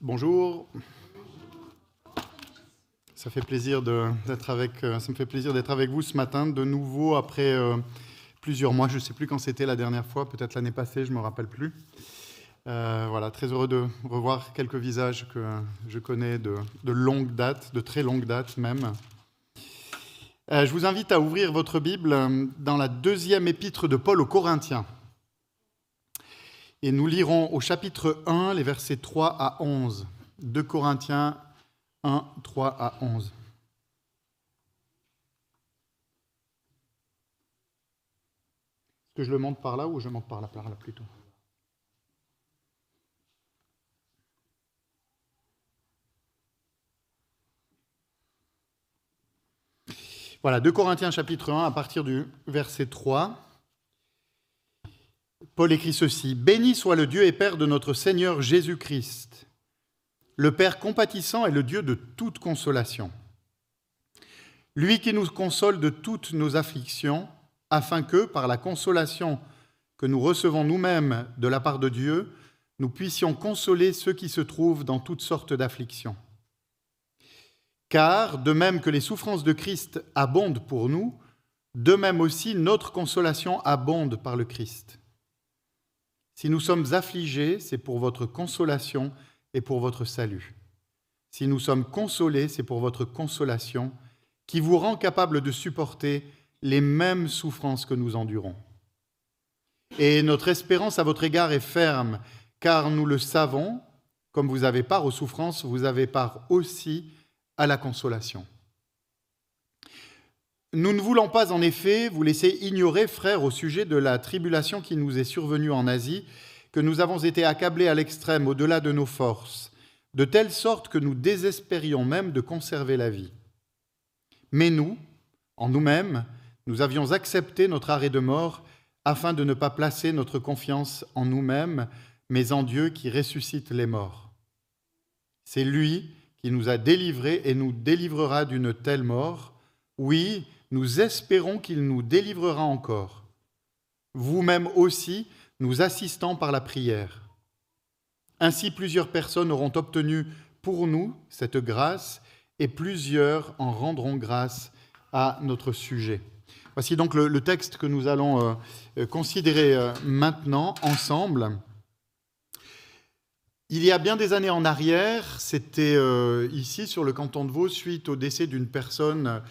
Bonjour. Ça fait plaisir euh, ça me fait plaisir d'être avec vous ce matin de nouveau après euh, plusieurs mois. Je ne sais plus quand c'était la dernière fois, peut-être l'année passée, je me rappelle plus. Euh, voilà, très heureux de revoir quelques visages que je connais de longue date, de très longue date même. je vous invite à ouvrir votre Bible dans la deuxième épître de Paul aux Corinthiens. Et nous lirons au chapitre 1 les versets 3 à 11. 2 Corinthiens 1, 3 à 11. Est-ce que je le monte par là ou je monte par là, par là plutôt? Voilà, 2 Corinthiens chapitre 1 à partir du verset 3. Paul écrit ceci, Béni soit le Dieu et Père de notre Seigneur Jésus-Christ. Le Père compatissant est le Dieu de toute consolation. Lui qui nous console de toutes nos afflictions, afin que, par la consolation que nous recevons nous-mêmes de la part de Dieu, nous puissions consoler ceux qui se trouvent dans toutes sortes d'afflictions. Car, de même que les souffrances de Christ abondent pour nous, de même aussi notre consolation abonde par le Christ. Si nous sommes affligés, c'est pour votre consolation et pour votre salut. Si nous sommes consolés, c'est pour votre consolation, qui vous rend capable de supporter les mêmes souffrances que nous endurons. Et notre espérance à votre égard est ferme, car nous le savons, comme vous avez part aux souffrances, vous avez part aussi à la consolation. Nous ne voulons pas en effet vous laisser ignorer, frères, au sujet de la tribulation qui nous est survenue en Asie, que nous avons été accablés à l'extrême au-delà de nos forces, de telle sorte que nous désespérions même de conserver la vie. Mais nous, en nous-mêmes, nous avions accepté notre arrêt de mort afin de ne pas placer notre confiance en nous-mêmes, mais en Dieu qui ressuscite les morts. C'est lui qui nous a délivrés et nous délivrera d'une telle mort. Oui, nous espérons qu'il nous délivrera encore. Vous-même aussi, nous assistant par la prière. Ainsi plusieurs personnes auront obtenu pour nous cette grâce et plusieurs en rendront grâce à notre sujet. Voici donc le, texte que nous allons euh, considérer euh, maintenant ensemble. Il y a bien des années en arrière, c'était euh, ici sur le canton de Vaud, suite au décès d'une personne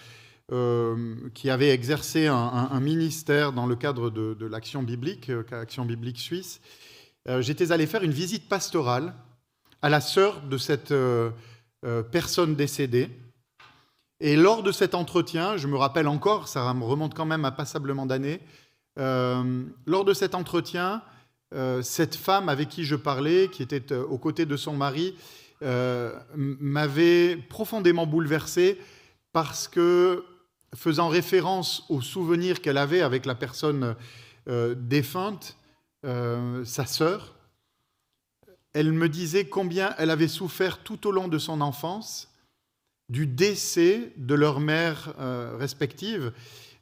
euh, qui avait exercé un, ministère dans le cadre de, l'action biblique, euh, Action biblique suisse, euh, j'étais allé faire une visite pastorale à la sœur de cette personne décédée. Et lors de cet entretien, je me rappelle encore, ça me remonte quand même à passablement d'années, lors de cet entretien, cette femme avec qui je parlais, qui était aux côtés de son mari, m'avait profondément bouleversé parce que faisant référence aux souvenirs qu'elle avait avec la personne euh, défunte, euh, sa sœur, elle me disait combien elle avait souffert tout au long de son enfance du décès de leur mère euh, respective.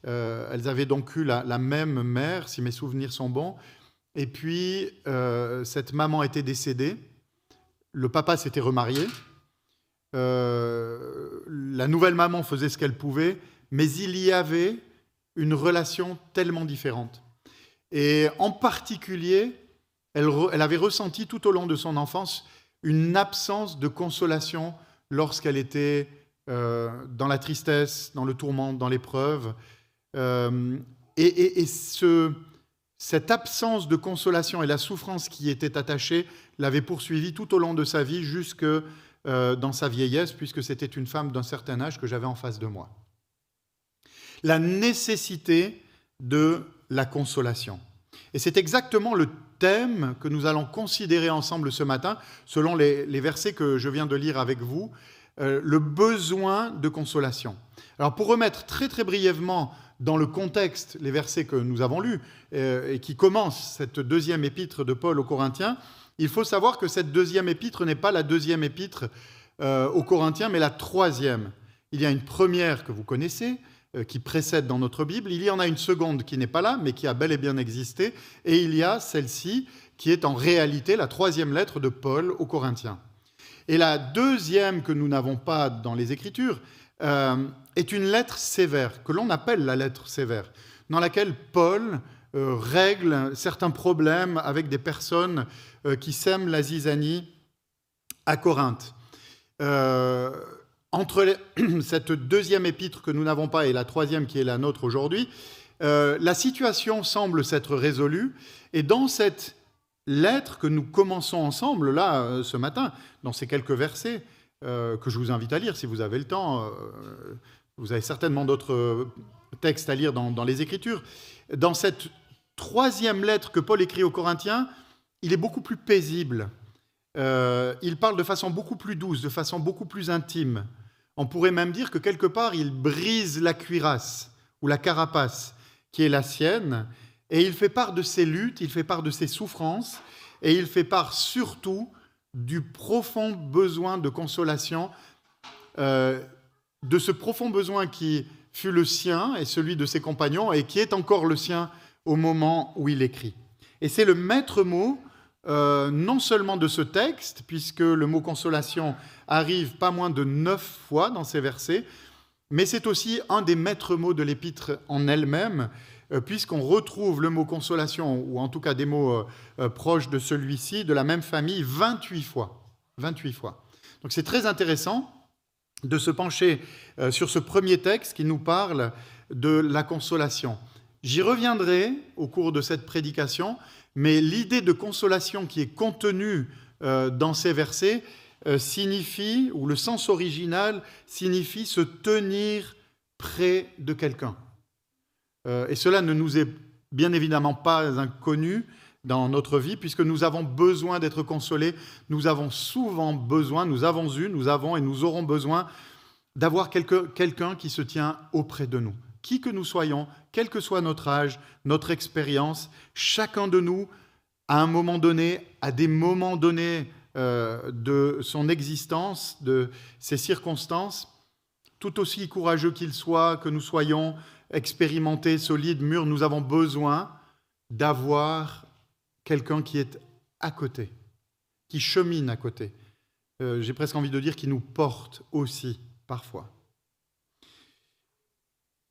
elles avaient donc eu la, la, même mère, si mes souvenirs sont bons. Et puis, cette maman était décédée. Le papa s'était remarié. la nouvelle maman faisait ce qu'elle pouvait mais il y avait une relation tellement différente. Et en particulier, elle, avait ressenti tout au long de son enfance une absence de consolation lorsqu'elle était euh, dans la tristesse, dans le tourment, dans l'épreuve. Euh, et, cette absence de consolation et la souffrance qui était attachée l'avait poursuivie tout au long de sa vie jusque euh, dans sa vieillesse, puisque c'était une femme d'un certain âge que j'avais en face de moi la nécessité de la consolation. Et c'est exactement le thème que nous allons considérer ensemble ce matin, selon les, versets que je viens de lire avec vous, euh, le besoin de consolation. Alors pour remettre très très brièvement dans le contexte les versets que nous avons lus euh, et qui commencent cette deuxième épître de Paul aux Corinthiens, il faut savoir que cette deuxième épître n'est pas la deuxième épître euh, aux Corinthiens, mais la troisième. Il y a une première que vous connaissez, qui précède dans notre Bible. Il y en a une seconde qui n'est pas là, mais qui a bel et bien existé. Et il y a celle-ci qui est en réalité la troisième lettre de Paul aux Corinthiens. Et la deuxième que nous n'avons pas dans les Écritures euh, est une lettre sévère, que l'on appelle la lettre sévère, dans laquelle Paul euh, règle certains problèmes avec des personnes euh, qui sèment la zizanie à Corinthe. Entre cette deuxième épître que nous n'avons pas et la troisième qui est la nôtre aujourd'hui, la situation semble s'être résolue. Et dans cette lettre que nous commençons ensemble, là, euh, ce matin, dans ces quelques versets euh, que je vous invite à lire si vous avez le temps. Euh, vous avez certainement d'autres textes à lire dans, les Écritures. Dans cette troisième lettre que Paul écrit aux Corinthiens, il est beaucoup plus paisible. Il parle de façon beaucoup plus douce, de façon beaucoup plus intime. On pourrait même dire que quelque part, il brise la cuirasse ou la carapace qui est la sienne et il fait part de ses luttes, il fait part de ses souffrances, et il fait part surtout du profond besoin de consolation, euh, de ce profond besoin qui fut le sien et celui de ses compagnons, et qui est encore le sien au moment où il écrit. Et c'est le maître mot, euh, non seulement de ce texte, puisque le mot consolation arrive pas moins de neuf fois dans ces versets, mais c'est aussi un des maîtres mots de l'épître en elle-même, euh, puisqu'on retrouve le mot consolation, ou en tout cas des mots euh, proches de celui-ci, de la même famille, 28 fois. 28 fois. Donc c'est très intéressant de se pencher sur ce premier texte qui nous parle de la consolation. J'y reviendrai au cours de cette prédication, mais l'idée de consolation qui est contenue dans ces versets signifie, ou le sens original signifie se tenir près de quelqu'un. Euh, et cela ne nous est bien évidemment pas inconnu dans notre vie, puisque nous avons besoin d'être consolés, nous avons souvent besoin, nous avons eu, nous avons et nous aurons besoin d'avoir quelqu'un qui se tient auprès de nous. Qui que nous soyons, quel que soit notre âge, notre expérience, chacun de nous, à un moment donné, à des moments donnés euh, de son existence, de ses circonstances, tout aussi courageux qu'il soit, que nous soyons, expérimenté, solide, mûr, nous avons besoin d'avoir quelqu'un qui est à côté, qui chemine à côté. Euh, j'ai presque envie de dire qui nous porte aussi parfois.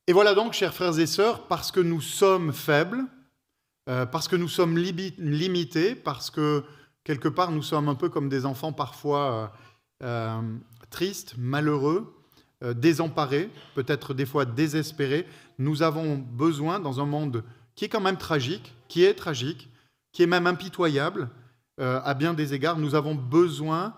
Et voilà donc, chers frères et sœurs, parce que nous sommes faibles, euh, parce que nous sommes limités, parce que quelque part nous sommes un peu comme des enfants parfois euh, tristes, malheureux, désemparés, peut-être des fois désespérés, nous avons besoin, dans un monde qui est quand même tragique, qui est tragique, qui est même impitoyable euh, à bien des égards, nous avons besoin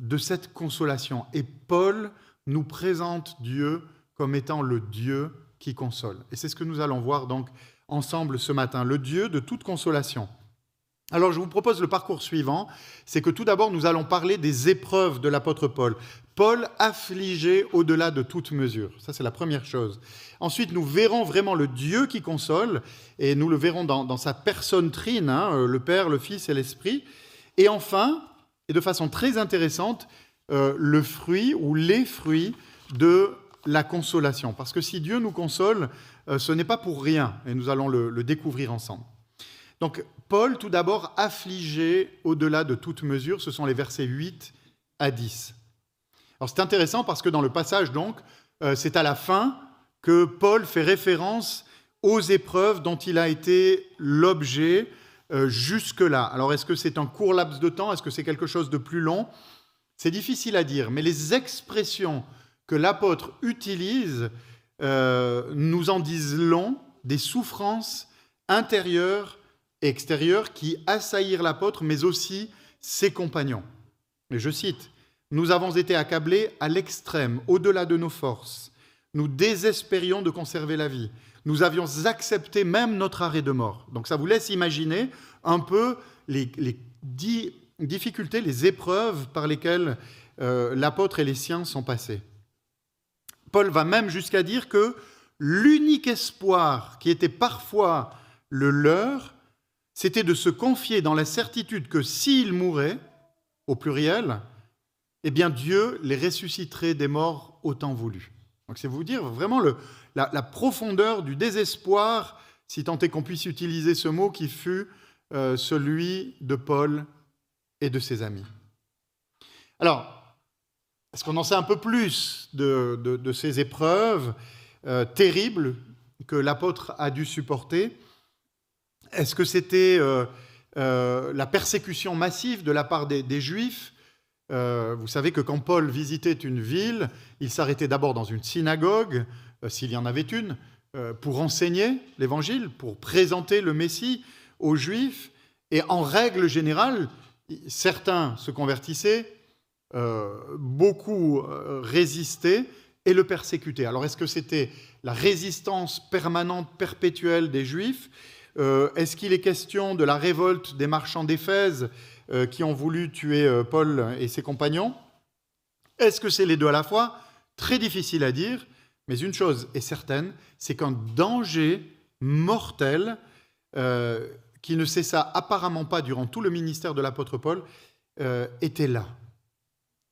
de cette consolation. Et Paul nous présente Dieu comme étant le Dieu qui console. Et c'est ce que nous allons voir donc ensemble ce matin, le Dieu de toute consolation. Alors je vous propose le parcours suivant, c'est que tout d'abord nous allons parler des épreuves de l'apôtre Paul. Paul affligé au-delà de toute mesure. Ça c'est la première chose. Ensuite nous verrons vraiment le Dieu qui console, et nous le verrons dans, sa personne trine, hein, euh, le Père, le Fils et l'Esprit. Et enfin, et de façon très intéressante, euh, le fruit ou les fruits de la consolation. Parce que si Dieu nous console, euh, ce n'est pas pour rien, et nous allons le découvrir ensemble. Donc Paul, tout d'abord, affligé au-delà de toute mesure, ce sont les versets 8 à 10. Alors c'est intéressant parce que dans le passage, donc, euh, c'est à la fin que Paul fait référence aux épreuves dont il a été l'objet euh, jusque-là. Alors est-ce que c'est un court laps de temps? Est-ce que c'est quelque chose de plus long? C'est difficile à dire, mais les expressions que l'apôtre utilise euh, nous en disent long des souffrances intérieures extérieurs qui assaillirent l'apôtre, mais aussi ses compagnons. Et je cite, Nous avons été accablés à l'extrême, au-delà de nos forces. Nous désespérions de conserver la vie. Nous avions accepté même notre arrêt de mort. Donc ça vous laisse imaginer un peu les, difficultés, les épreuves par lesquelles euh, l'apôtre et les siens sont passés. Paul va même jusqu'à dire que l'unique espoir qui était parfois le leur c'était de se confier dans la certitude que s'ils mouraient, au pluriel, eh bien Dieu les ressusciterait des morts au temps voulu. Donc c'est vous dire vraiment la, profondeur du désespoir, si tant est qu'on puisse utiliser ce mot, qui fut euh, celui de Paul et de ses amis. Alors, est-ce qu'on en sait un peu plus de, ces épreuves euh, terribles que l'apôtre a dû supporter Est-ce que c'était euh, euh, la persécution massive de la part des, Juifs? Vous savez que quand Paul visitait une ville, il s'arrêtait d'abord dans une synagogue, s'il y en avait une, pour enseigner l'Évangile, pour présenter le Messie aux Juifs. Et en règle générale, certains se convertissaient, beaucoup euh, résistaient et le persécutaient. Alors est-ce que c'était la résistance permanente, perpétuelle des Juifs? Euh, Est-ce qu'il est question de la révolte des marchands d'Éphèse qui ont voulu tuer Paul et ses compagnons? Est-ce que c'est les deux à la fois? Très difficile à dire, mais une chose est certaine, c'est qu'un danger mortel qui ne cessa apparemment pas durant tout le ministère de l'apôtre Paul, euh, était là.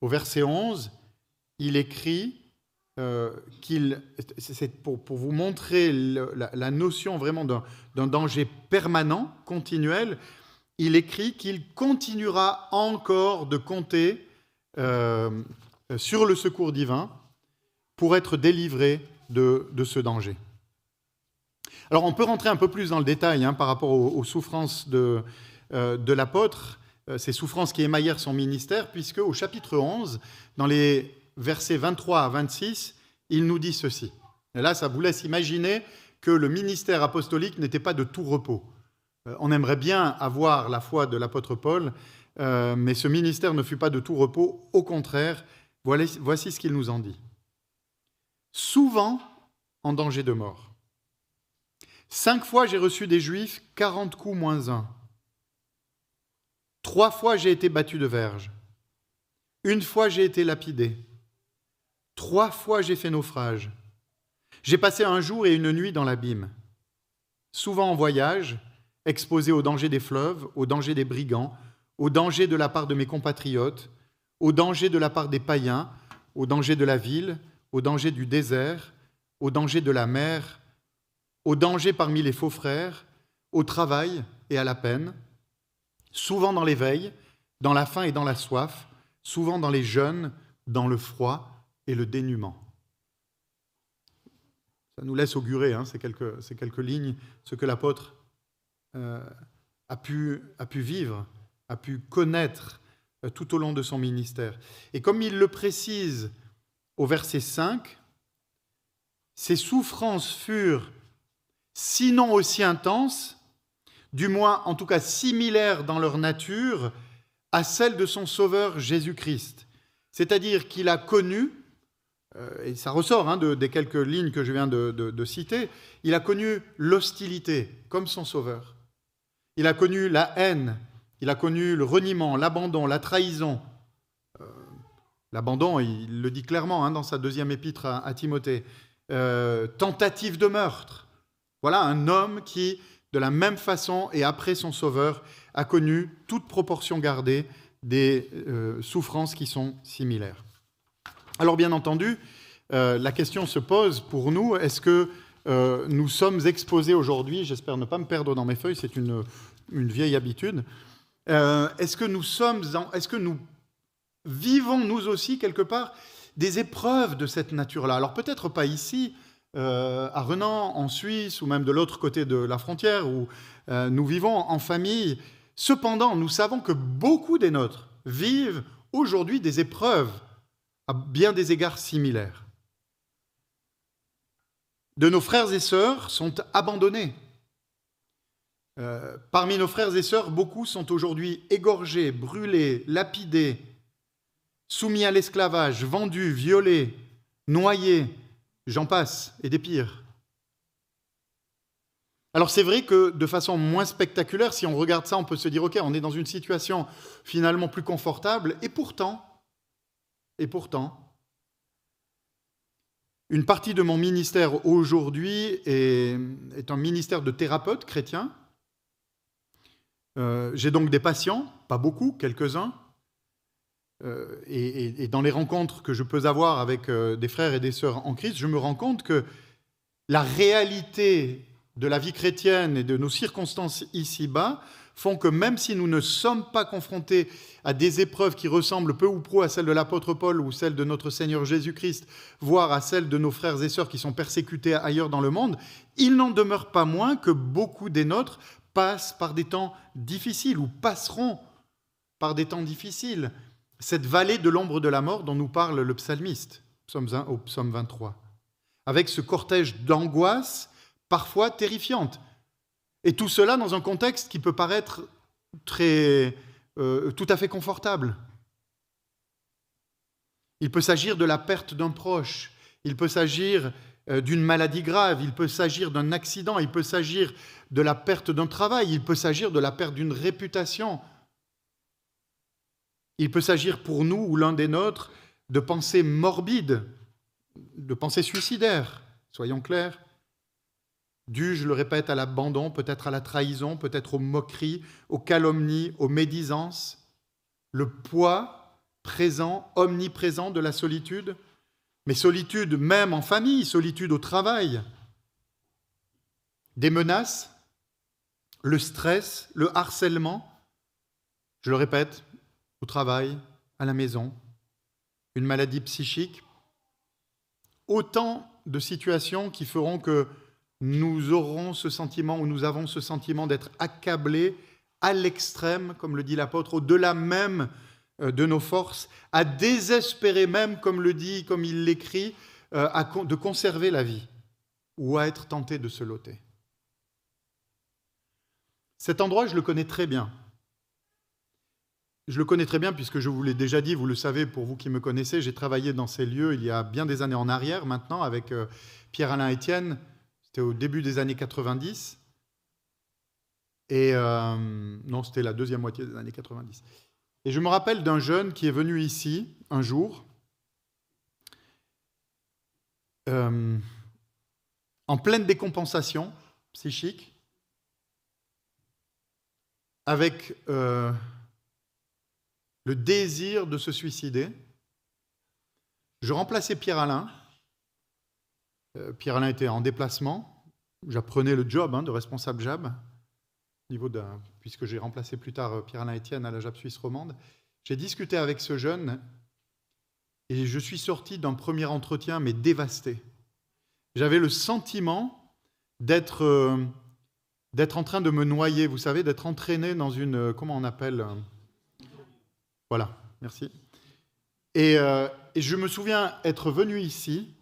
Au verset 11, il écrit euh, qu'il, c'est pour, vous montrer la, notion vraiment d'un danger permanent, continuel, il écrit qu'il continuera encore de compter euh, sur le secours divin pour être délivré de ce danger. Alors on peut rentrer un peu plus dans le détail hein, par rapport aux, souffrances de, euh, de l'apôtre, ces souffrances qui émaillèrent son ministère, puisque au chapitre 11, dans les versets 23 à 26, il nous dit ceci. Et là, ça vous laisse imaginer que le ministère apostolique n'était pas de tout repos. Euh, on aimerait bien avoir la foi de l'apôtre Paul, mais ce ministère ne fut pas de tout repos. Au contraire, voici ce qu'il nous en dit. Souvent en danger de mort Cinq fois j'ai reçu des Juifs, quarante coups moins un. Trois fois j'ai été battu de verge. Une fois j'ai été lapidé. Trois fois j'ai fait naufrage. J'ai passé un jour et une nuit dans l'abîme. Souvent en voyage, exposé au danger des fleuves, au danger des brigands, au danger de la part de mes compatriotes, au danger de la part des païens, au danger de la ville, au danger du désert, au danger de la mer, au danger parmi les faux frères, au travail et à la peine, souvent dans l'éveil, dans la faim et dans la soif, souvent dans les jeûnes, dans le froid et le dénuement. Ça nous laisse augurer, hein, ces, quelques, lignes, ce que l'apôtre euh, a, pu, vivre, a pu connaître euh, tout au long de son ministère. Et comme il le précise au verset 5, ces souffrances furent sinon aussi intenses, du moins en tout cas similaires dans leur nature à celle de son Sauveur Jésus-Christ. C'est-à-dire qu'il a connu, euh, et ça ressort hein, des quelques lignes que je viens de, citer, il a connu l'hostilité comme son Sauveur. Il a connu la haine, il a connu le reniement, l'abandon, la trahison. Euh, l'abandon, il le dit clairement hein, dans sa deuxième épître à, Timothée. Euh, tentative de meurtre, voilà un homme qui, de la même façon et après son Sauveur, a connu toute proportion gardée des euh, souffrances qui sont similaires. Alors bien entendu, euh, la question se pose pour nous, est-ce que euh, nous sommes exposés aujourd'hui, j'espère ne pas me perdre dans mes feuilles, c'est une, vieille habitude, est-ce que nous sommes, est-ce que nous vivons nous aussi quelque part des épreuves de cette nature-là? Alors peut-être pas ici, euh, à Renan, en Suisse, ou même de l'autre côté de la frontière, où euh, nous vivons en famille. Cependant, nous savons que beaucoup des nôtres vivent aujourd'hui des épreuves à bien des égards similaires. De nos frères et sœurs sont abandonnés. Euh, parmi nos frères et sœurs, beaucoup sont aujourd'hui égorgés, brûlés, lapidés, soumis à l'esclavage, vendus, violés, noyés, J'en passe, et des pires. Alors c'est vrai que de façon moins spectaculaire, si on regarde ça, on peut se dire, OK, on est dans une situation finalement plus confortable, et pourtant, et pourtant, une partie de mon ministère aujourd'hui est, un ministère de thérapeute chrétien. Euh, j'ai donc des patients, pas beaucoup, quelques-uns, euh, et, dans les rencontres que je peux avoir avec euh, des frères et des sœurs en Christ, je me rends compte que la réalité de la vie chrétienne et de nos circonstances ici-bas font que même si nous ne sommes pas confrontés à des épreuves qui ressemblent peu ou prou à celles de l'apôtre Paul ou celles de notre Seigneur Jésus-Christ, voire à celles de nos frères et sœurs qui sont persécutés ailleurs dans le monde, il n'en demeure pas moins que beaucoup des nôtres passent par des temps difficiles ou passeront par des temps difficiles. Cette vallée de l'ombre de la mort dont nous parle le psalmiste, psaume 1 au psaume 23, avec ce cortège d'angoisse parfois terrifiante. Et tout cela dans un contexte qui peut paraître très, euh, tout à fait confortable. Il peut s'agir de la perte d'un proche, il peut s'agir euh, d'une maladie grave, il peut s'agir d'un accident, il peut s'agir de la perte d'un travail, il peut s'agir de la perte d'une réputation. Il peut s'agir pour nous ou l'un des nôtres de pensées morbides, de pensées suicidaires, soyons clairs. Dû, je le répète, à l'abandon, peut-être à la trahison, peut-être aux moqueries, aux calomnies, aux médisances, le poids présent, omniprésent de la solitude, mais solitude même en famille, solitude au travail, des menaces, le stress, le harcèlement, je le répète, au travail, à la maison, une maladie psychique, autant de situations qui feront que nous aurons ce sentiment ou nous avons ce sentiment d'être accablés à l'extrême, comme le dit l'apôtre, au-delà même euh, de nos forces, à désespérer même, comme le dit, comme il l'écrit, euh, de conserver la vie ou à être tenté de se loter. Cet endroit, je le connais très bien. Je le connais très bien puisque je vous l'ai déjà dit, vous le savez pour vous qui me connaissez, j'ai travaillé dans ces lieux il y a bien des années en arrière maintenant avec euh, Pierre-Alain Etienne, c'était au début des années 90. Et euh, non, c'était la deuxième moitié des années 90. Et je me rappelle d'un jeune qui est venu ici un jour, euh, en pleine décompensation psychique, avec le désir de se suicider. Je remplaçais Pierre Alain euh, Pierre-Alain était en déplacement. J'apprenais le job hein, de responsable JAB, niveau puisque j'ai remplacé plus tard euh, Pierre-Alain Etienne à la JAB Suisse romande. J'ai discuté avec ce jeune et je suis sorti d'un premier entretien, mais dévasté. J'avais le sentiment d'être euh, d'être en train de me noyer, vous savez, d'être entraîné dans une... Comment on appelle Voilà, merci. Et, et je me souviens être venu ici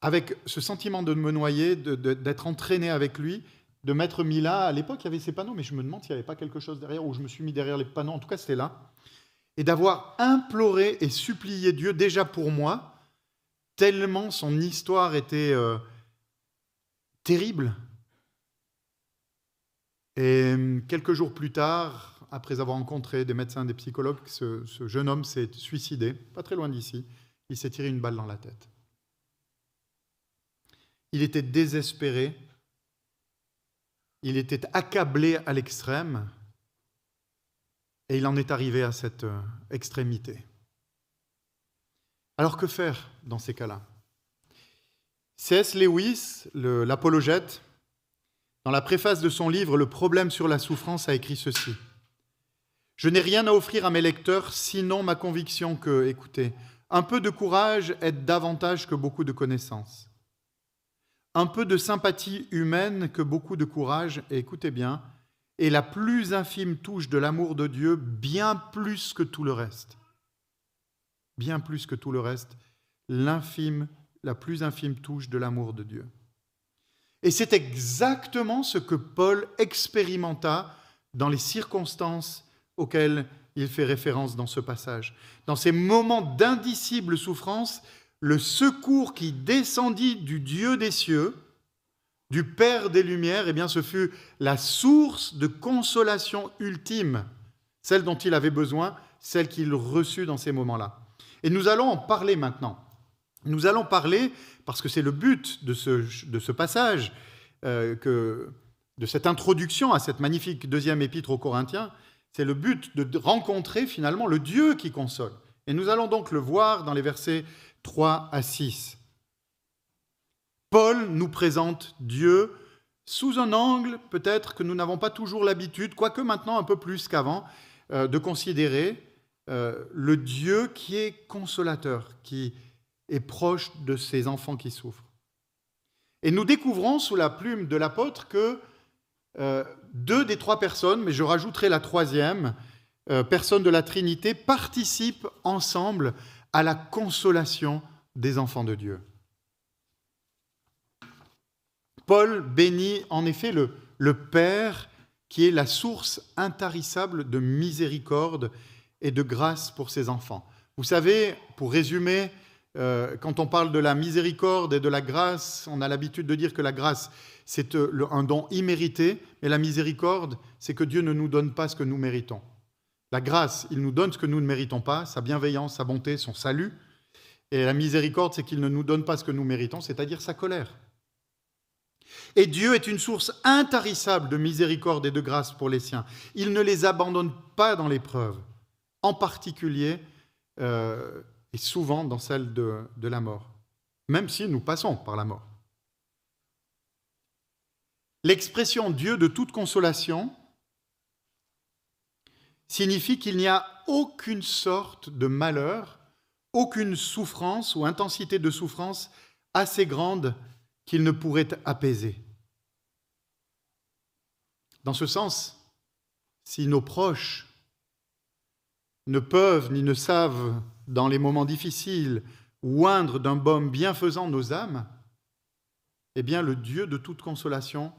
avec ce sentiment de me noyer, d'être entraîné avec lui, de m'être mis là. À l'époque, il y avait ces panneaux, mais je me demande s'il n'y avait pas quelque chose derrière, ou je me suis mis derrière les panneaux. En tout cas, c'était là. Et d'avoir imploré et supplié Dieu déjà pour moi, tellement son histoire était euh, terrible. Et hum, quelques jours plus tard, après avoir rencontré des médecins, des psychologues, ce jeune homme s'est suicidé, pas très loin d'ici. Il s'est tiré une balle dans la tête. Il était désespéré, il était accablé à l'extrême, et il en est arrivé à cette euh, extrémité. Alors que faire dans ces cas-là? C.S. Lewis, l'apologète, dans la préface de son livre Le problème sur la souffrance, a écrit ceci. Je n'ai rien à offrir à mes lecteurs sinon ma conviction que, écoutez, un peu de courage aide davantage que beaucoup de connaissances un peu de sympathie humaine que beaucoup de courage, écoutez bien, est la plus infime touche de l'amour de Dieu, bien plus que tout le reste. Bien plus que tout le reste, l'infime, la plus infime touche de l'amour de Dieu. Et c'est exactement ce que Paul expérimenta dans les circonstances auxquelles il fait référence dans ce passage. Dans ces moments d'indicible souffrance, le secours qui descendit du Dieu des cieux, du Père des Lumières, eh bien, ce fut la source de consolation ultime, celle dont il avait besoin, celle qu'il reçut dans ces moments-là. Et nous allons en parler maintenant. Nous allons parler, parce que c'est le but de ce, passage, euh, de cette introduction à cette magnifique deuxième épître aux Corinthiens, c'est le but de rencontrer finalement le Dieu qui console. Et nous allons donc le voir dans les versets 3 à 6. Paul nous présente Dieu sous un angle peut-être que nous n'avons pas toujours l'habitude, quoique maintenant un peu plus qu'avant, euh, de considérer euh, le Dieu qui est consolateur, qui est proche de ses enfants qui souffrent. Et nous découvrons sous la plume de l'apôtre que euh, deux des trois personnes, mais je rajouterai la troisième, personne de la Trinité, participent ensemble à la consolation des enfants de Dieu. Paul bénit en effet le, le Père qui est la source intarissable de miséricorde et de grâce pour ses enfants. Vous savez, pour résumer, euh, quand on parle de la miséricorde et de la grâce, on a l'habitude de dire que la grâce, c'est euh, un don immérité, mais la miséricorde, c'est que Dieu ne nous donne pas ce que nous méritons. La grâce, il nous donne ce que nous ne méritons pas, sa bienveillance, sa bonté, son salut. Et la miséricorde, c'est qu'il ne nous donne pas ce que nous méritons, c'est-à-dire sa colère. Et Dieu est une source intarissable de miséricorde et de grâce pour les siens. Il ne les abandonne pas dans l'épreuve, en particulier euh, et souvent dans celle de, de la mort, même si nous passons par la mort. L'expression Dieu de toute consolation signifie qu'il n'y a aucune sorte de malheur, aucune souffrance ou intensité de souffrance assez grande qu'il ne pourrait apaiser. Dans ce sens, si nos proches ne peuvent ni ne savent, dans les moments difficiles, oindre d'un baume bienfaisant nos âmes, eh bien le Dieu de toute consolation,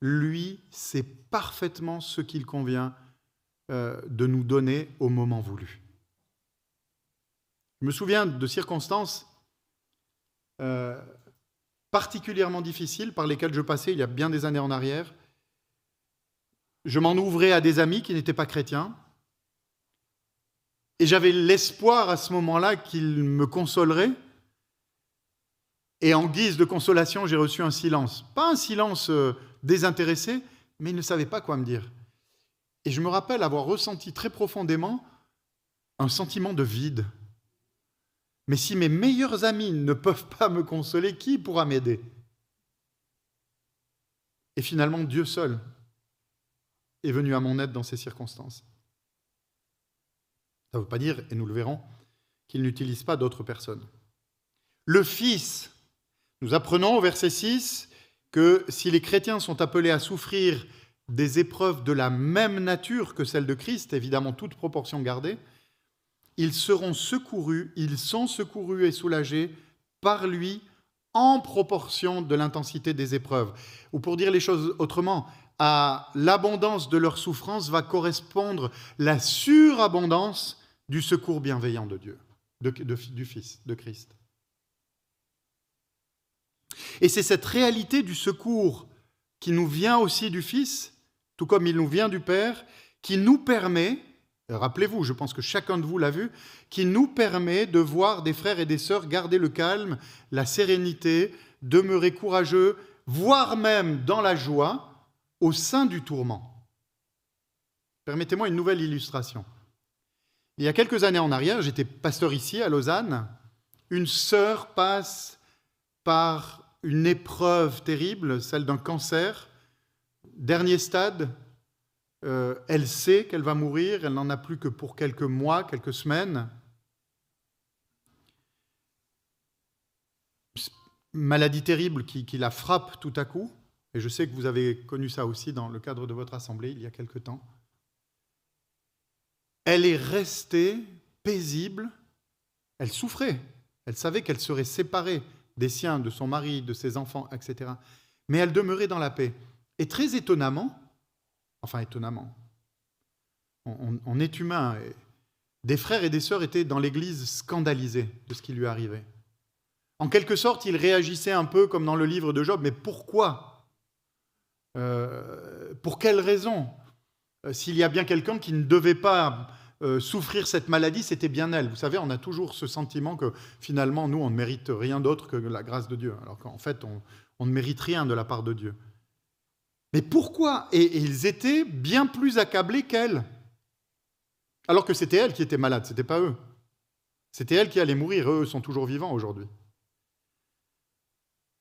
lui, sait parfaitement ce qu'il convient euh, de nous donner au moment voulu. Je me souviens de circonstances euh, particulièrement difficiles par lesquelles je passais il y a bien des années en arrière. Je m'en ouvrais à des amis qui n'étaient pas chrétiens. Et j'avais l'espoir à ce moment-là qu'ils me consoleraient. Et en guise de consolation, j'ai reçu un silence. Pas un silence euh, désintéressé, mais ils ne savaient pas quoi me dire. Et je me rappelle avoir ressenti très profondément un sentiment de vide. Mais si mes meilleurs amis ne peuvent pas me consoler, qui pourra m'aider? Et finalement, Dieu seul est venu à mon aide dans ces circonstances. Ça ne veut pas dire, et nous le verrons, qu'il n'utilise pas d'autres personnes. Le Fils, nous apprenons au verset 6 que si les chrétiens sont appelés à souffrir des épreuves de la même nature que celle de Christ, évidemment toute proportion gardée, ils seront secourus, ils sont secourus et soulagés par lui en proportion de l'intensité des épreuves. Ou pour dire les choses autrement, à l'abondance de leur souffrance va correspondre la surabondance du secours bienveillant de Dieu, du Fils, de Christ. Et c'est cette réalité du secours qui nous vient aussi du Fils tout comme il nous vient du Père, qui nous permet, rappelez-vous, je pense que chacun de vous l'a vu, qui nous permet de voir des frères et des sœurs garder le calme, la sérénité, demeurer courageux, voire même dans la joie, au sein du tourment. Permettez-moi une nouvelle illustration. Il y a quelques années en arrière, j'étais pasteur ici à Lausanne, une sœur passe par une épreuve terrible, celle d'un cancer, Dernier stade, euh, elle sait qu'elle va mourir, elle n'en a plus que pour quelques mois, quelques semaines. Maladie terrible qui, qui, la frappe tout à coup, et je sais que vous avez connu ça aussi dans le cadre de votre assemblée il y a quelque temps. Elle est restée paisible, elle souffrait, elle savait qu'elle serait séparée des siens, de son mari, de ses enfants, etc. Mais elle demeurait dans la paix. Et très étonnamment, enfin étonnamment, on, est humain, des frères et des sœurs étaient dans l'Église scandalisés de ce qui lui arrivait. En quelque sorte, ils réagissaient un peu comme dans le livre de Job, mais pourquoi? Euh, Pour quelle raison? Euh, S'il y a bien quelqu'un qui ne devait pas euh, souffrir cette maladie, c'était bien elle. Vous savez, on a toujours ce sentiment que finalement, nous, on ne mérite rien d'autre que la grâce de Dieu, alors qu'en fait, on ne mérite rien de la part de Dieu. Mais pourquoi? Et, ils étaient bien plus accablés qu'elle. Alors que c'était elle qui était malade, ce n'était pas eux. C'était elle qui allait mourir, eux sont toujours vivants aujourd'hui.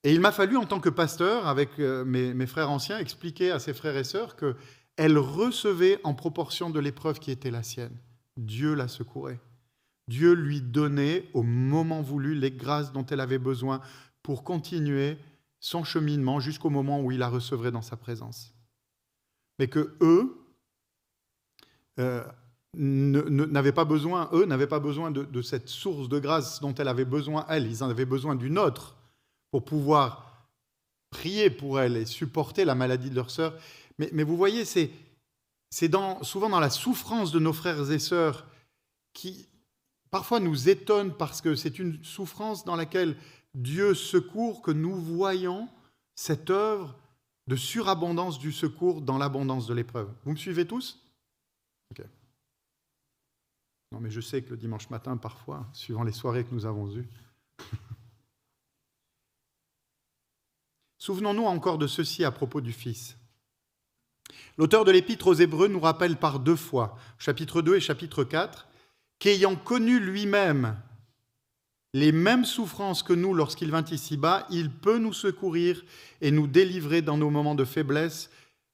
Et il m'a fallu, en tant que pasteur, avec euh, mes, frères anciens, expliquer à ses frères et sœurs qu'elle recevait en proportion de l'épreuve qui était la sienne. Dieu la secourait. Dieu lui donnait au moment voulu les grâces dont elle avait besoin pour continuer son cheminement jusqu'au moment où il la recevrait dans sa présence. Mais que eux euh, n'avaient pas besoin, eux n'avaient pas besoin de, cette source de grâce dont elle avait besoin, elle, ils en avaient besoin d'une autre pour pouvoir prier pour elle et supporter la maladie de leur sœur. Mais vous voyez, c'est souvent dans la souffrance de nos frères et sœurs qui parfois nous étonne parce que c'est une souffrance dans laquelle Dieu secourt que nous voyons cette œuvre de surabondance du secours dans l'abondance de l'épreuve. Vous me suivez tous? Non, mais je sais que le dimanche matin, parfois, suivant les soirées que nous avons eues, Souvenons-nous encore de ceci à propos du Fils. L'auteur de l'Épître aux Hébreux nous rappelle par deux fois, chapitre 2 et chapitre 4, qu'ayant connu lui-même les mêmes souffrances que nous lorsqu'il vint ici-bas, il peut nous secourir et nous délivrer dans nos moments de faiblesse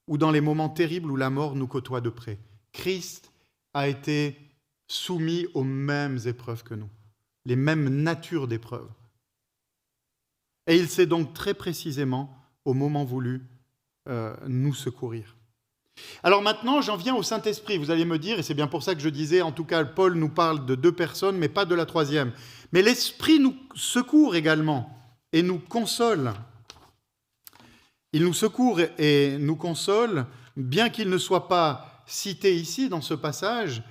ou dans les moments terribles où la mort nous côtoie de près. Christ a été soumis aux mêmes épreuves que nous, les mêmes natures d'épreuves. Et il sait donc très précisément, au moment voulu, euh, nous secourir. Alors maintenant, j'en viens au Saint-Esprit. Vous allez me dire, et c'est bien pour ça que je disais, en tout cas, Paul nous parle de deux personnes, mais pas de la troisième. Mais l'Esprit nous secourt également et nous console. Il nous secourt et nous console, bien qu'il ne soit pas cité ici dans ce passage.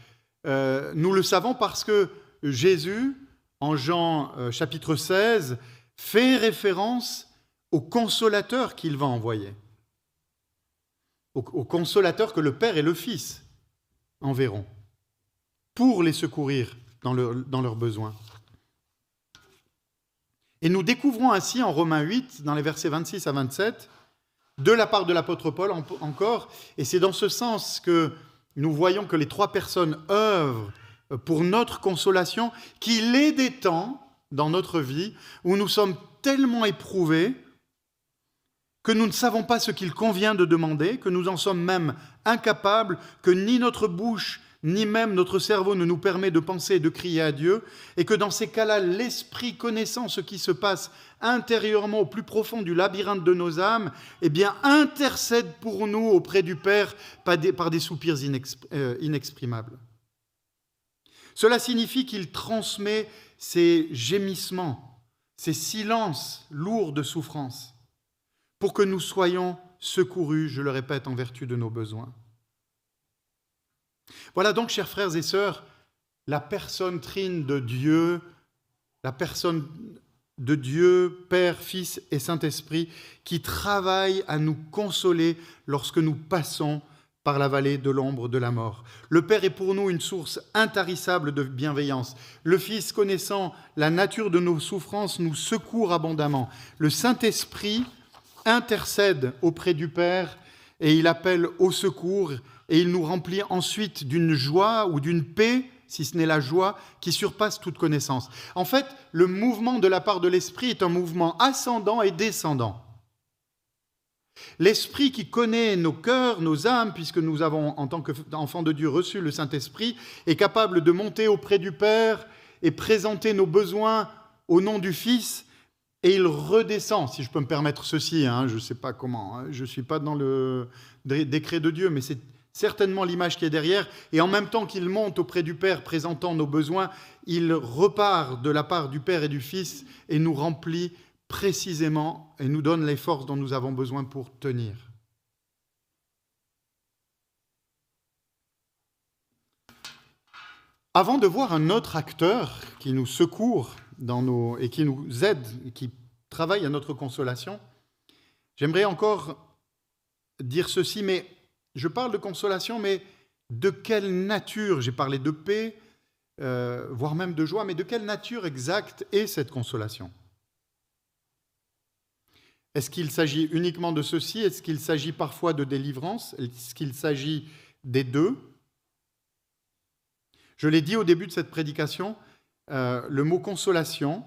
Euh, nous le savons parce que Jésus, en Jean euh, chapitre 16, fait référence au consolateur qu'il va envoyer au, consolateur que le Père et le Fils enverront pour les secourir dans, dans leurs besoins. Et nous découvrons ainsi en Romains 8, dans les versets 26 à 27, de la part de l'apôtre Paul encore, et c'est dans ce sens que nous voyons que les trois personnes œuvrent pour notre consolation, qu'il est des temps dans notre vie où nous sommes tellement éprouvés que nous ne savons pas ce qu'il convient de demander, que nous en sommes même incapables, que ni notre bouche, ni même notre cerveau ne nous permet de penser et de crier à Dieu, et que dans ces cas-là, l'Esprit connaissant ce qui se passe intérieurement au plus profond du labyrinthe de nos âmes, eh bien, intercède pour nous auprès du Père par des, soupirs euh, inexprimables. Cela signifie qu'il transmet ces gémissements, ces silences lourds de souffrance pour que nous soyons secourus, je le répète, en vertu de nos besoins. Voilà donc, chers frères et sœurs, la personne trine de Dieu, la personne de Dieu, Père, Fils et Saint-Esprit, qui travaille à nous consoler lorsque nous passons par la vallée de l'ombre de la mort. Le Père est pour nous une source intarissable de bienveillance. Le Fils, connaissant la nature de nos souffrances, nous secourt abondamment. Le Saint-Esprit, intercède auprès du Père et il appelle au secours et il nous remplit ensuite d'une joie ou d'une paix, si ce n'est la joie, qui surpasse toute connaissance. En fait, le mouvement de la part de l'Esprit est un mouvement ascendant et descendant. L'Esprit qui connaît nos cœurs, nos âmes, puisque nous avons, en tant qu'enfants de Dieu, reçu le Saint-Esprit, est capable de monter auprès du Père et présenter nos besoins au nom du Fils et il redescend, si je peux me permettre ceci, hein, je ne sais pas comment, hein, je ne suis pas dans le décret de Dieu, mais c'est certainement l'image qui est derrière, et en même temps qu'il monte auprès du Père présentant nos besoins, il repart de la part du Père et du Fils et nous remplit précisément et nous donne les forces dont nous avons besoin pour tenir. Avant de voir un autre acteur qui nous secourt et qui nous aide, qui travaille à notre consolation, j'aimerais encore dire ceci, mais je parle de consolation, mais de quelle nature? J'ai parlé de paix, euh, voire même de joie, mais de quelle nature exacte est cette consolation? Est-ce qu'il s'agit uniquement de ceci? Est-ce qu'il s'agit parfois de délivrance? Est-ce qu'il s'agit des deux? Je l'ai dit au début de cette prédication, euh, le mot consolation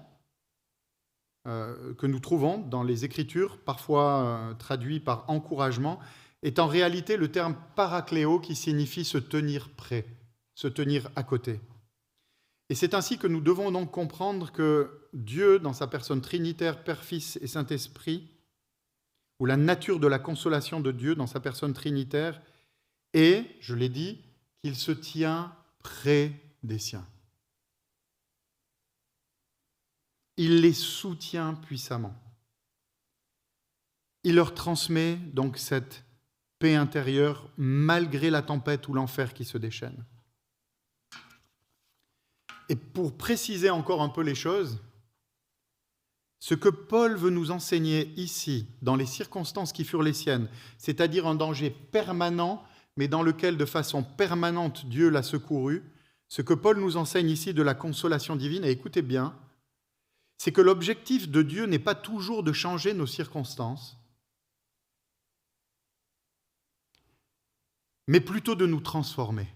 euh, que nous trouvons dans les Écritures, parfois euh, traduit par encouragement, est en réalité le terme paracléo qui signifie se tenir prêt, se tenir à côté. Et c'est ainsi que nous devons donc comprendre que Dieu, dans sa personne trinitaire, Père, Fils et Saint-Esprit, ou la nature de la consolation de Dieu dans sa personne trinitaire, est, je l'ai dit, qu'il se tient près des siens. Il les soutient puissamment. Il leur transmet donc cette paix intérieure malgré la tempête ou l'enfer qui se déchaîne. Et pour préciser encore un peu les choses, ce que Paul veut nous enseigner ici, dans les circonstances qui furent les siennes, c'est-à-dire un danger permanent, mais dans lequel de façon permanente Dieu l'a secouru, ce que Paul nous enseigne ici de la consolation divine, et écoutez bien, c'est que l'objectif de Dieu n'est pas toujours de changer nos circonstances, mais plutôt de nous transformer.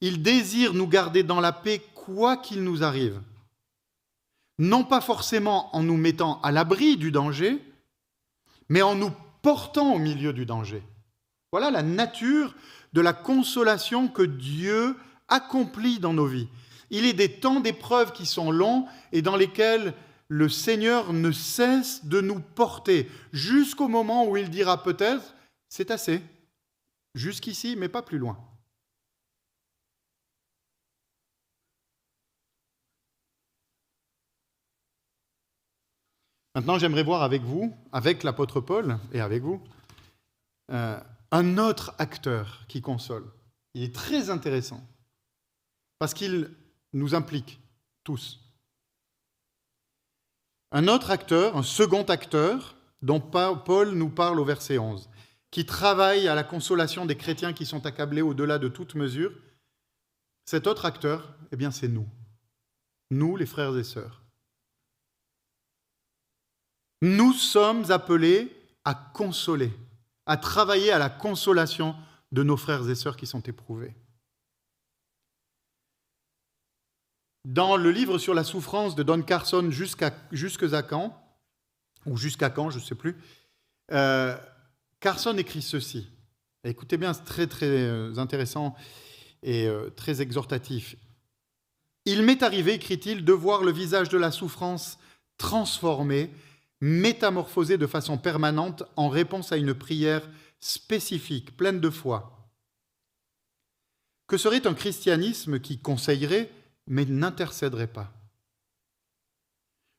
Il désire nous garder dans la paix quoi qu'il nous arrive. Non pas forcément en nous mettant à l'abri du danger, mais en nous portant au milieu du danger. Voilà la nature de la consolation que Dieu accomplit dans nos vies. Il est des temps d'épreuves qui sont longs et dans lesquels le Seigneur ne cesse de nous porter jusqu'au moment où il dira peut-être, c'est assez, jusqu'ici, mais pas plus loin. Maintenant, j'aimerais voir avec vous, avec l'apôtre Paul et avec vous, euh, un autre acteur qui console. Il est très intéressant parce qu'il nous implique tous. Un autre acteur, un second acteur, dont Paul nous parle au verset 11, qui travaille à la consolation des chrétiens qui sont accablés au-delà de toute mesure, cet autre acteur, eh bien, c'est nous. Nous, les frères et sœurs. Nous sommes appelés à consoler, à travailler à la consolation de nos frères et sœurs qui sont éprouvés. Dans le livre sur la souffrance de Don Carson jusqu'à quand, ou jusqu'à quand, je ne sais plus, euh, Carson écrit ceci. Écoutez bien, c'est très très euh, intéressant et euh, très exhortatif. Il m'est arrivé, écrit-il, de voir le visage de la souffrance transformé métamorphosé de façon permanente en réponse à une prière spécifique, pleine de foi. Que serait un christianisme qui conseillerait mais n'intercéderait pas.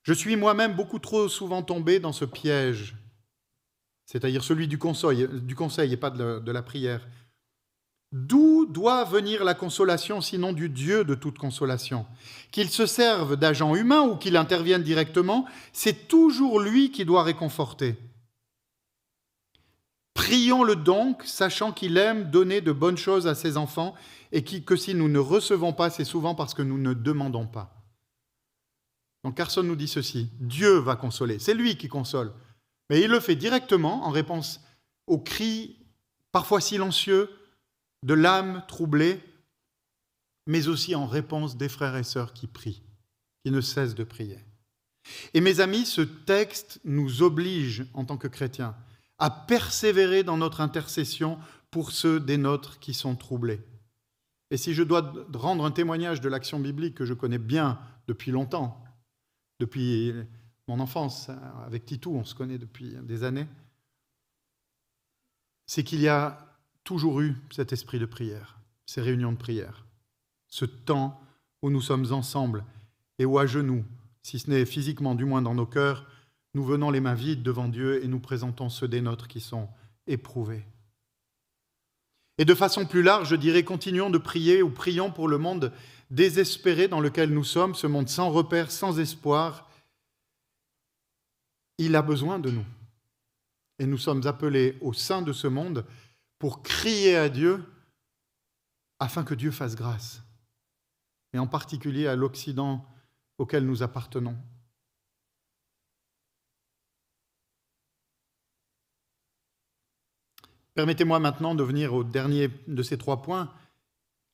Je suis moi-même beaucoup trop souvent tombé dans ce piège, c'est-à-dire celui du conseil, du conseil et pas de la prière, D'où doit venir la consolation sinon du Dieu de toute consolation? Qu'il se serve d'agents humains ou qu'il intervienne directement, c'est toujours lui qui doit réconforter. Prions-le donc, sachant qu'il aime donner de bonnes choses à ses enfants et que si nous ne recevons pas, c'est souvent parce que nous ne demandons pas. Donc Carson nous dit ceci, Dieu va consoler, c'est lui qui console, mais il le fait directement en réponse aux cris parfois silencieux de l'âme troublée, mais aussi en réponse des frères et sœurs qui prient, qui ne cessent de prier. Et mes amis, ce texte nous oblige, en tant que chrétiens, à persévérer dans notre intercession pour ceux des nôtres qui sont troublés. Et si je dois rendre un témoignage de l'action biblique que je connais bien depuis longtemps, depuis mon enfance, avec Titou, on se connaît depuis des années, c'est qu'il y a toujours eu cet esprit de prière, ces réunions de prière, ce temps où nous sommes ensemble et où à genoux, si ce n'est physiquement, du moins dans nos cœurs, nous venons les mains vides devant Dieu et nous présentons ceux des nôtres qui sont éprouvés. Et de façon plus large, je dirais, continuons de prier ou prions pour le monde désespéré dans lequel nous sommes, ce monde sans repère, sans espoir. Il a besoin de nous. Et nous sommes appelés au sein de ce monde pour crier à Dieu afin que Dieu fasse grâce, et en particulier à l'Occident auquel nous appartenons. Permettez-moi maintenant de venir au dernier de ces trois points,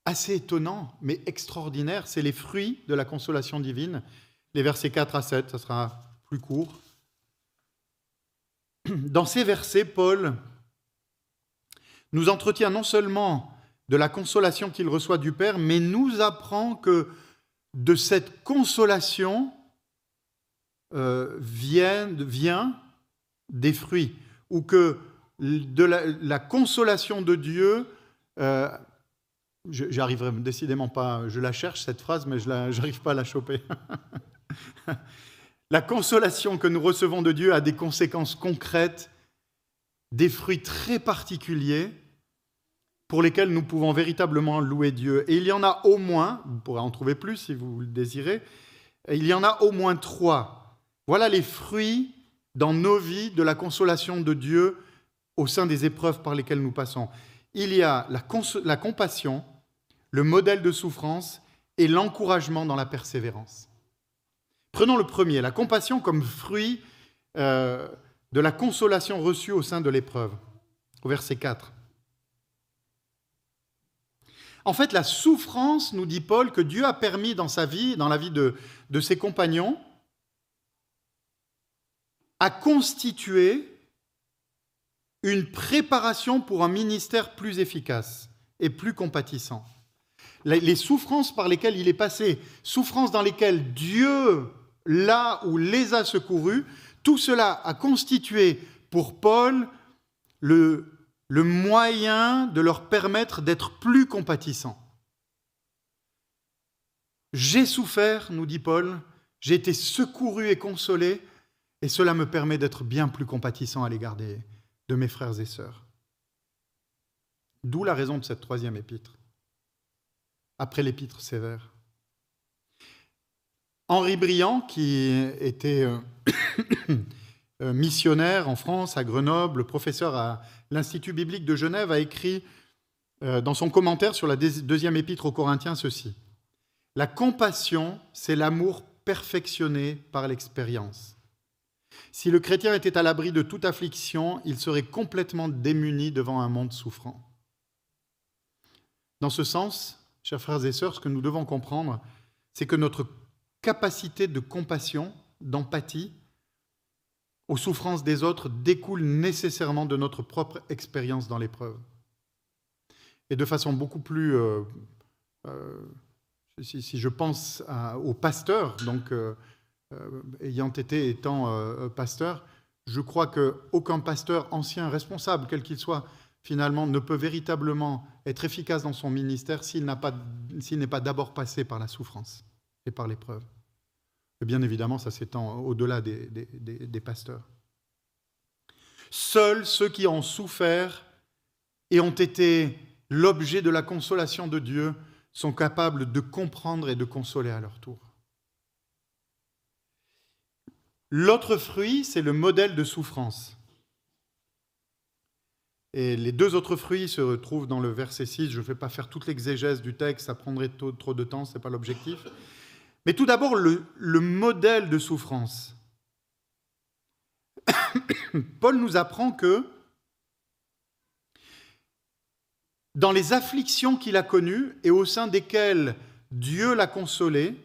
assez étonnant, mais extraordinaire, c'est les fruits de la consolation divine, les versets 4 à 7, ça sera plus court. Dans ces versets, Paul nous entretient non seulement de la consolation qu'il reçoit du Père, mais nous apprend que de cette consolation euh, vient, vient, des fruits, ou que de la, consolation de Dieu, euh, j'arriverai décidément pas, je la cherche cette phrase, mais je n'arrive pas à la choper. la consolation que nous recevons de Dieu a des conséquences concrètes, des fruits très particuliers pour lesquels nous pouvons véritablement louer Dieu. Et il y en a au moins, vous pourrez en trouver plus si vous le désirez, il y en a au moins trois. Voilà les fruits dans nos vies de la consolation de Dieu au sein des épreuves par lesquelles nous passons. Il y a la, la compassion, le modèle de souffrance et l'encouragement dans la persévérance. Prenons le premier, la compassion comme fruit euh, de la consolation reçue au sein de l'épreuve, au verset 4. En fait, la souffrance, nous dit Paul, que Dieu a permis dans sa vie, dans la vie de, de ses compagnons, a constitué une préparation pour un ministère plus efficace et plus compatissant. Les souffrances par lesquelles il est passé, souffrances dans lesquelles Dieu l'a ou les a secourus, tout cela a constitué pour Paul le, le moyen de leur permettre d'être plus compatissants. J'ai souffert, nous dit Paul, j'ai été secouru et consolé, et cela me permet d'être bien plus compatissant à l'égard de mes frères et sœurs. D'où la raison de cette troisième épître, après l'épître sévère. Henri Briand, qui était euh, euh, missionnaire en France, à Grenoble, professeur à l'Institut biblique de Genève, a écrit euh, dans son commentaire sur la deuxième épître aux Corinthiens ceci. La compassion, c'est l'amour perfectionné par l'expérience. Si le chrétien était à l'abri de toute affliction, il serait complètement démuni devant un monde souffrant. Dans ce sens, chers frères et sœurs, ce que nous devons comprendre, c'est que notre capacité de compassion, d'empathie, aux souffrances des autres découle nécessairement de notre propre expérience dans l'épreuve. Et de façon beaucoup plus... Euh, euh, si, je pense aux pasteurs, donc euh, ayant été étant pasteur, je crois qu'aucun pasteur ancien responsable, quel qu'il soit, finalement, ne peut véritablement être efficace dans son ministère s'il n'est pas d'abord passé par la souffrance et par l'épreuve. Et bien évidemment, ça s'étend au-delà des, des, pasteurs. Seuls ceux qui ont souffert et ont été l'objet de la consolation de Dieu sont capables de comprendre et de consoler à leur tour. L'autre fruit, c'est le modèle de souffrance. Et les deux autres fruits se retrouvent dans le verset 6. Je ne vais pas faire toute l'exégèse du texte, ça prendrait trop de temps, ce n'est pas l'objectif. Mais tout d'abord, le, modèle de souffrance. Paul nous apprend que dans les afflictions qu'il a connues et au sein desquelles Dieu l'a consolé,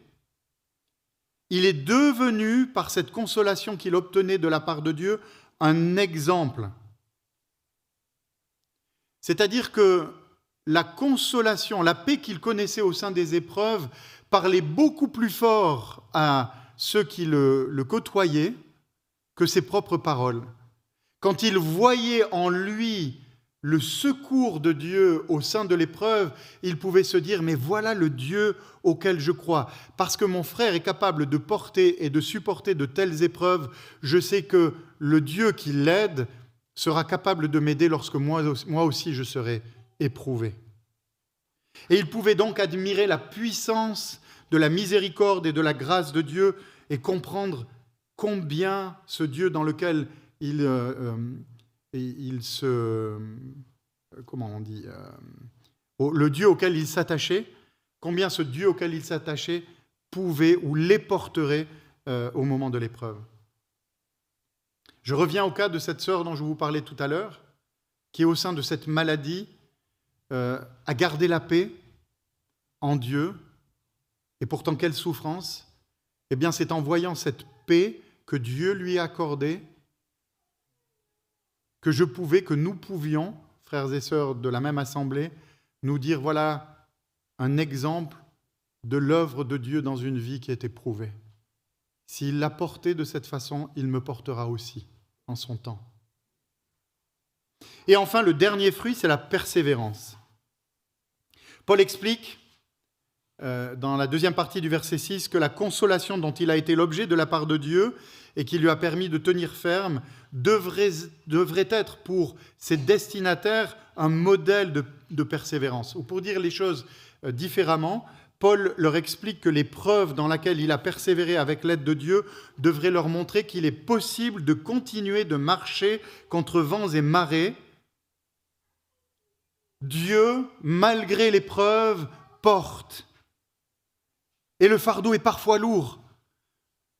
il est devenu, par cette consolation qu'il obtenait de la part de Dieu, un exemple. C'est-à-dire que la consolation, la paix qu'il connaissait au sein des épreuves parlait beaucoup plus fort à ceux qui le, côtoyaient que ses propres paroles. Quand il voyait en lui le secours de Dieu au sein de l'épreuve, il pouvait se dire, mais voilà le Dieu auquel je crois. Parce que mon frère est capable de porter et de supporter de telles épreuves, je sais que le Dieu qui l'aide sera capable de m'aider lorsque moi, aussi je serai éprouvé. Et il pouvait donc admirer la puissance de la miséricorde et de la grâce de Dieu et comprendre combien ce Dieu dans lequel il, euh, euh, il se... Euh, comment on dit Le Dieu auquel il s'attachait, combien ce Dieu auquel il s'attachait pouvait ou les porterait au moment de l'épreuve. Je reviens au cas de cette sœur dont je vous parlais tout à l'heure, qui au sein de cette maladie, a gardé la paix en Dieu, et pourtant, quelle souffrance Eh bien, c'est en voyant cette paix que Dieu lui a accordé, que je pouvais, que nous pouvions, frères et sœurs de la même assemblée, nous dire, voilà un exemple de l'œuvre de Dieu dans une vie qui est éprouvée. S'il l'a porté de cette façon, il me portera aussi en son temps. Et enfin, le dernier fruit, c'est la persévérance. Paul explique euh, dans la deuxième partie du verset 6 que la consolation dont il a été l'objet de la part de Dieu et qui lui a permis de tenir ferme devrait, être pour ses destinataires un modèle de, de, persévérance. Ou pour dire les choses euh, différemment, Paul leur explique que l'épreuve dans laquelle il a persévéré avec l'aide de Dieu devrait leur montrer qu'il est possible de continuer de marcher contre vents et marées. Dieu, malgré l'épreuve, porte. Et le fardeau est parfois lourd,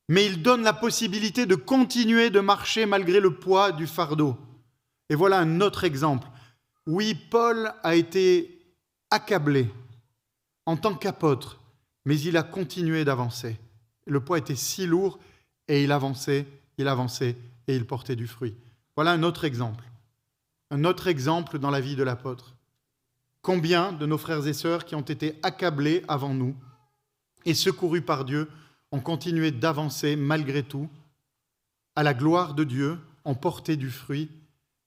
mais il donne la possibilité de continuer de marcher malgré le poids du fardeau. Et voilà un autre exemple. Oui, Paul a été accablé en tant qu'apôtre, mais il a continué d'avancer. Le poids était si lourd et il avançait, il avançait et il portait du fruit. Voilà un autre exemple. Un autre exemple dans la vie de l'apôtre. Combien de nos frères et sœurs qui ont été accablés avant nous et secourus par Dieu ont continué d'avancer malgré tout, à la gloire de Dieu, ont porté du fruit.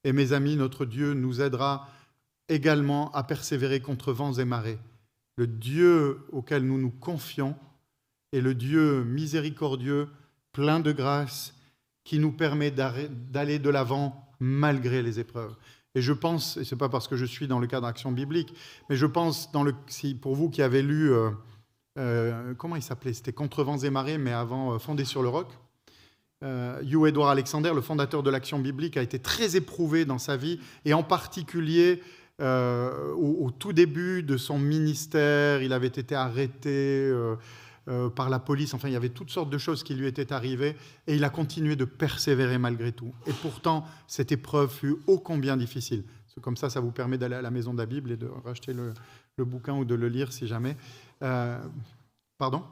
Et mes amis, notre Dieu nous aidera également à persévérer contre vents et marées. Le Dieu auquel nous nous confions est le Dieu miséricordieux, plein de grâce, qui nous permet d'aller de l'avant malgré les épreuves. Et je pense, et ce n'est pas parce que je suis dans le cadre d'action biblique, mais je pense, dans le, si, pour vous qui avez lu, euh, euh, comment il s'appelait? C'était Contre vents et marées, mais avant euh, Fondé sur le roc. Hugh Edward Alexander, le fondateur de l'action biblique, a été très éprouvé dans sa vie, et en particulier euh, au, tout début de son ministère, il avait été arrêté euh, euh, par la police. Enfin, il y avait toutes sortes de choses qui lui étaient arrivées et il a continué de persévérer malgré tout. Et pourtant, cette épreuve fut ô combien difficile. Comme ça, ça vous permet d'aller à la maison de la Bible et de racheter le, le bouquin ou de le lire si jamais. pardon?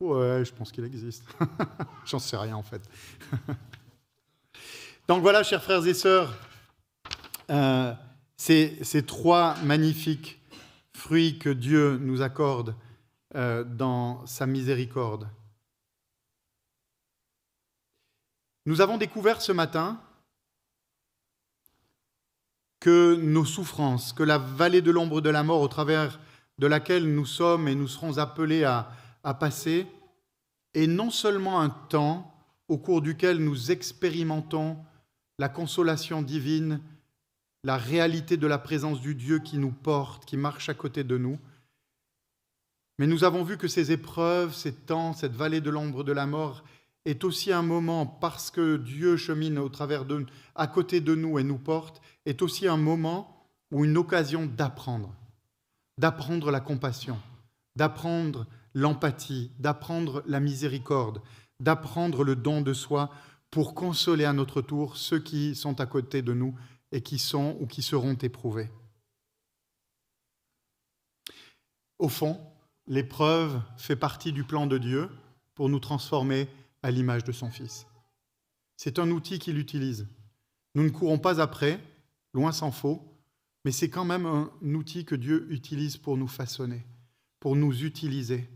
Ouais, je pense qu'il existe. J'en sais rien en fait. Donc voilà, chers frères et sœurs, euh, ces, trois magnifiques fruits que Dieu nous accorde euh, dans sa miséricorde. Nous avons découvert ce matin que nos souffrances, que la vallée de l'ombre de la mort au travers de laquelle nous sommes et nous serons appelés à, passer, est non seulement un temps au cours duquel nous expérimentons la consolation divine la réalité de la présence du Dieu qui nous porte, qui marche à côté de nous. Mais nous avons vu que ces épreuves, ces temps, cette vallée de l'ombre de la mort est aussi un moment, parce que Dieu chemine au travers de, à côté de nous et nous porte, est aussi un moment ou une occasion d'apprendre, d'apprendre la compassion, d'apprendre l'empathie, d'apprendre la miséricorde, d'apprendre le don de soi pour consoler à notre tour ceux qui sont à côté de nous et qui sont ou qui seront éprouvés. Au fond, l'épreuve fait partie du plan de Dieu pour nous transformer à l'image de son Fils. C'est un outil qu'il utilise. Nous ne courons pas après, loin s'en faut, mais c'est quand même un outil que Dieu utilise pour nous façonner, pour nous utiliser.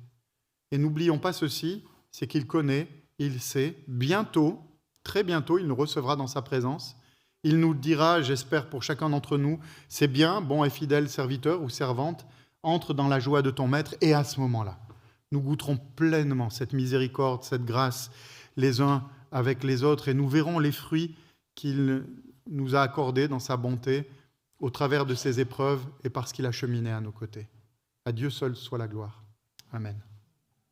Et n'oublions pas ceci, c'est qu'il connaît, il sait, bientôt, très bientôt, il nous recevra dans sa présence, il nous dira, j'espère pour chacun d'entre nous, c'est bien, bon et fidèle serviteur ou servante, entre dans la joie de ton maître, et à ce moment-là, nous goûterons pleinement cette miséricorde, cette grâce, les uns avec les autres, et nous verrons les fruits qu'il nous a accordés dans sa bonté au travers de ses épreuves et parce qu'il a cheminé à nos côtés. À Dieu seul soit la gloire. Amen.